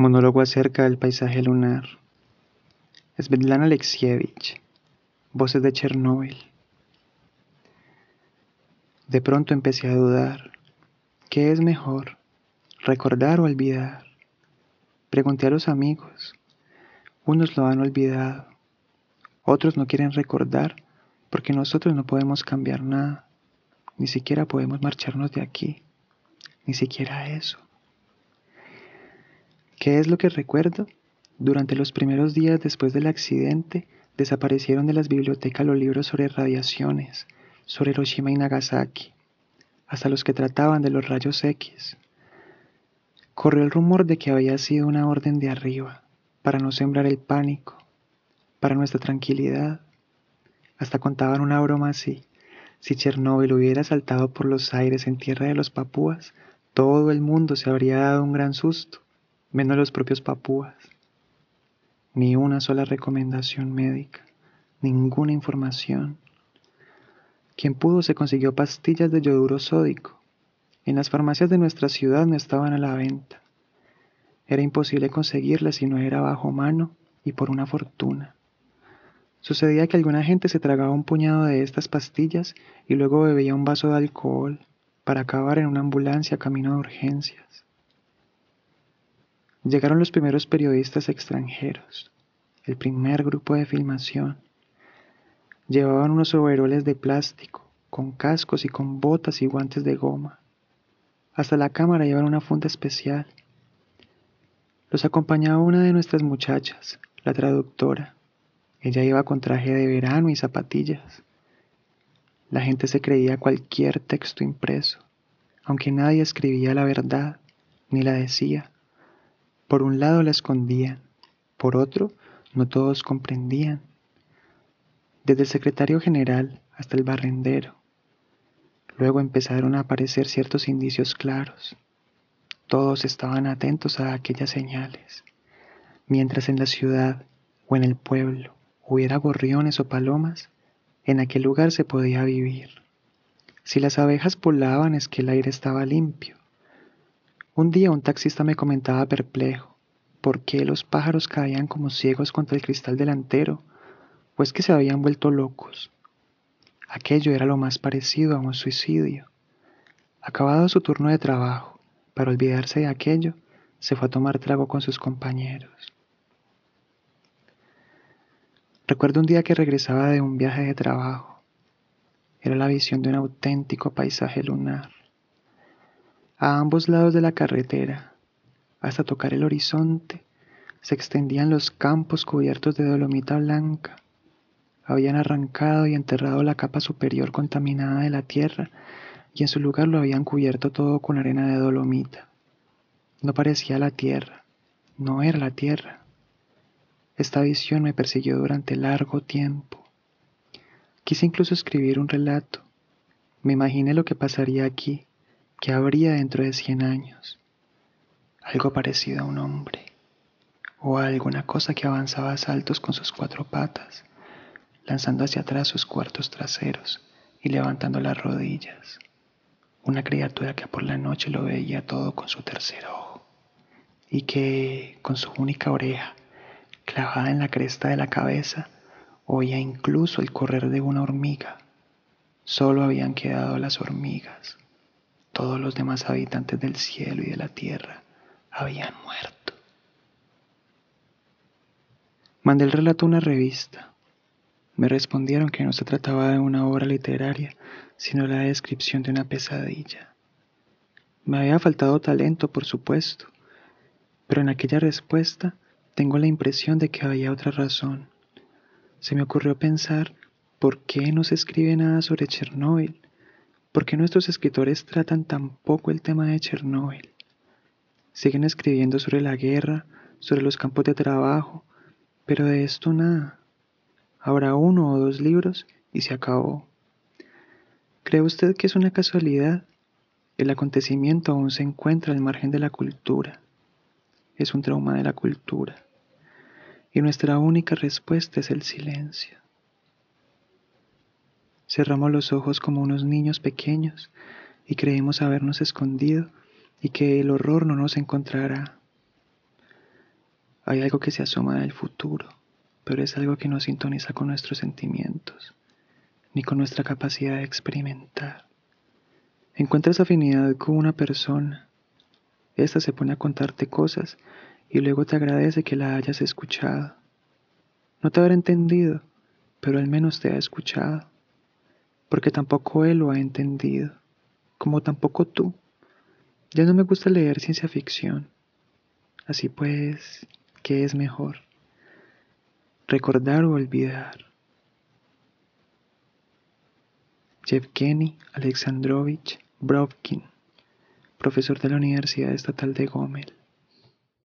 Monólogo acerca del paisaje lunar. Svetlana Alexievich. Voces de Chernóbil. De pronto empecé a dudar. ¿Qué es mejor? ¿Recordar o olvidar? Pregunté a los amigos. Unos lo han olvidado. Otros no quieren recordar porque nosotros no podemos cambiar nada. Ni siquiera podemos marcharnos de aquí. Ni siquiera eso. ¿Qué es lo que recuerdo? Durante los primeros días después del accidente, desaparecieron de las bibliotecas los libros sobre radiaciones, sobre Hiroshima y Nagasaki, hasta los que trataban de los rayos X. Corrió el rumor de que había sido una orden de arriba, para no sembrar el pánico, para nuestra tranquilidad. Hasta contaban una broma así. Si Chernóbil hubiera saltado por los aires en tierra de los papúas, todo el mundo se habría dado un gran susto menos los propios papúas. Ni una sola recomendación médica, ninguna información. Quien pudo se consiguió pastillas de yoduro sódico. En las farmacias de nuestra ciudad no estaban a la venta. Era imposible conseguirlas si no era bajo mano y por una fortuna. Sucedía que alguna gente se tragaba un puñado de estas pastillas y luego bebía un vaso de alcohol para acabar en una ambulancia camino de urgencias. Llegaron los primeros periodistas extranjeros, el primer grupo de filmación. Llevaban unos overoles de plástico, con cascos y con botas y guantes de goma. Hasta la cámara llevaban una funda especial. Los acompañaba una de nuestras muchachas, la traductora. Ella iba con traje de verano y zapatillas. La gente se creía cualquier texto impreso, aunque nadie escribía la verdad ni la decía. Por un lado la escondían, por otro no todos comprendían. Desde el secretario general hasta el barrendero. Luego empezaron a aparecer ciertos indicios claros. Todos estaban atentos a aquellas señales. Mientras en la ciudad o en el pueblo hubiera gorriones o palomas, en aquel lugar se podía vivir. Si las abejas volaban es que el aire estaba limpio. Un día un taxista me comentaba perplejo por qué los pájaros caían como ciegos contra el cristal delantero, pues que se habían vuelto locos. Aquello era lo más parecido a un suicidio. Acabado su turno de trabajo, para olvidarse de aquello, se fue a tomar trago con sus compañeros. Recuerdo un día que regresaba de un viaje de trabajo. Era la visión de un auténtico paisaje lunar. A ambos lados de la carretera, hasta tocar el horizonte, se extendían los campos cubiertos de dolomita blanca. Habían arrancado y enterrado la capa superior contaminada de la tierra y en su lugar lo habían cubierto todo con arena de dolomita. No parecía la tierra, no era la tierra. Esta visión me persiguió durante largo tiempo. Quise incluso escribir un relato. Me imaginé lo que pasaría aquí, que habría dentro de cien años. Algo parecido a un hombre, o alguna cosa que avanzaba a saltos con sus cuatro patas, lanzando hacia atrás sus cuartos traseros y levantando las rodillas. Una criatura que por la noche lo veía todo con su tercer ojo, y que con su única oreja, clavada en la cresta de la cabeza, oía incluso el correr de una hormiga. Solo habían quedado las hormigas todos los demás habitantes del cielo y de la tierra habían muerto. Mandé el relato a una revista. Me respondieron que no se trataba de una obra literaria, sino la descripción de una pesadilla. Me había faltado talento, por supuesto, pero en aquella respuesta tengo la impresión de que había otra razón. Se me ocurrió pensar por qué no se escribe nada sobre Chernóbil ¿Por qué nuestros escritores tratan tan poco el tema de Chernóbil? Siguen escribiendo sobre la guerra, sobre los campos de trabajo, pero de esto nada. Habrá uno o dos libros y se acabó. ¿Cree usted que es una casualidad? El acontecimiento aún se encuentra al margen de la cultura. Es un trauma de la cultura. Y nuestra única respuesta es el silencio. Cerramos los ojos como unos niños pequeños y creímos habernos escondido y que el horror no nos encontrará. Hay algo que se asoma del futuro, pero es algo que no sintoniza con nuestros sentimientos, ni con nuestra capacidad de experimentar. Encuentras afinidad con una persona. Esta se pone a contarte cosas y luego te agradece que la hayas escuchado. No te habrá entendido, pero al menos te ha escuchado, porque tampoco él lo ha entendido, como tampoco tú. Ya no me gusta leer ciencia ficción. Así pues, ¿qué es mejor? ¿Recordar o olvidar? Yevgeny Alexandrovich Brovkin, profesor de la Universidad Estatal de Gomel.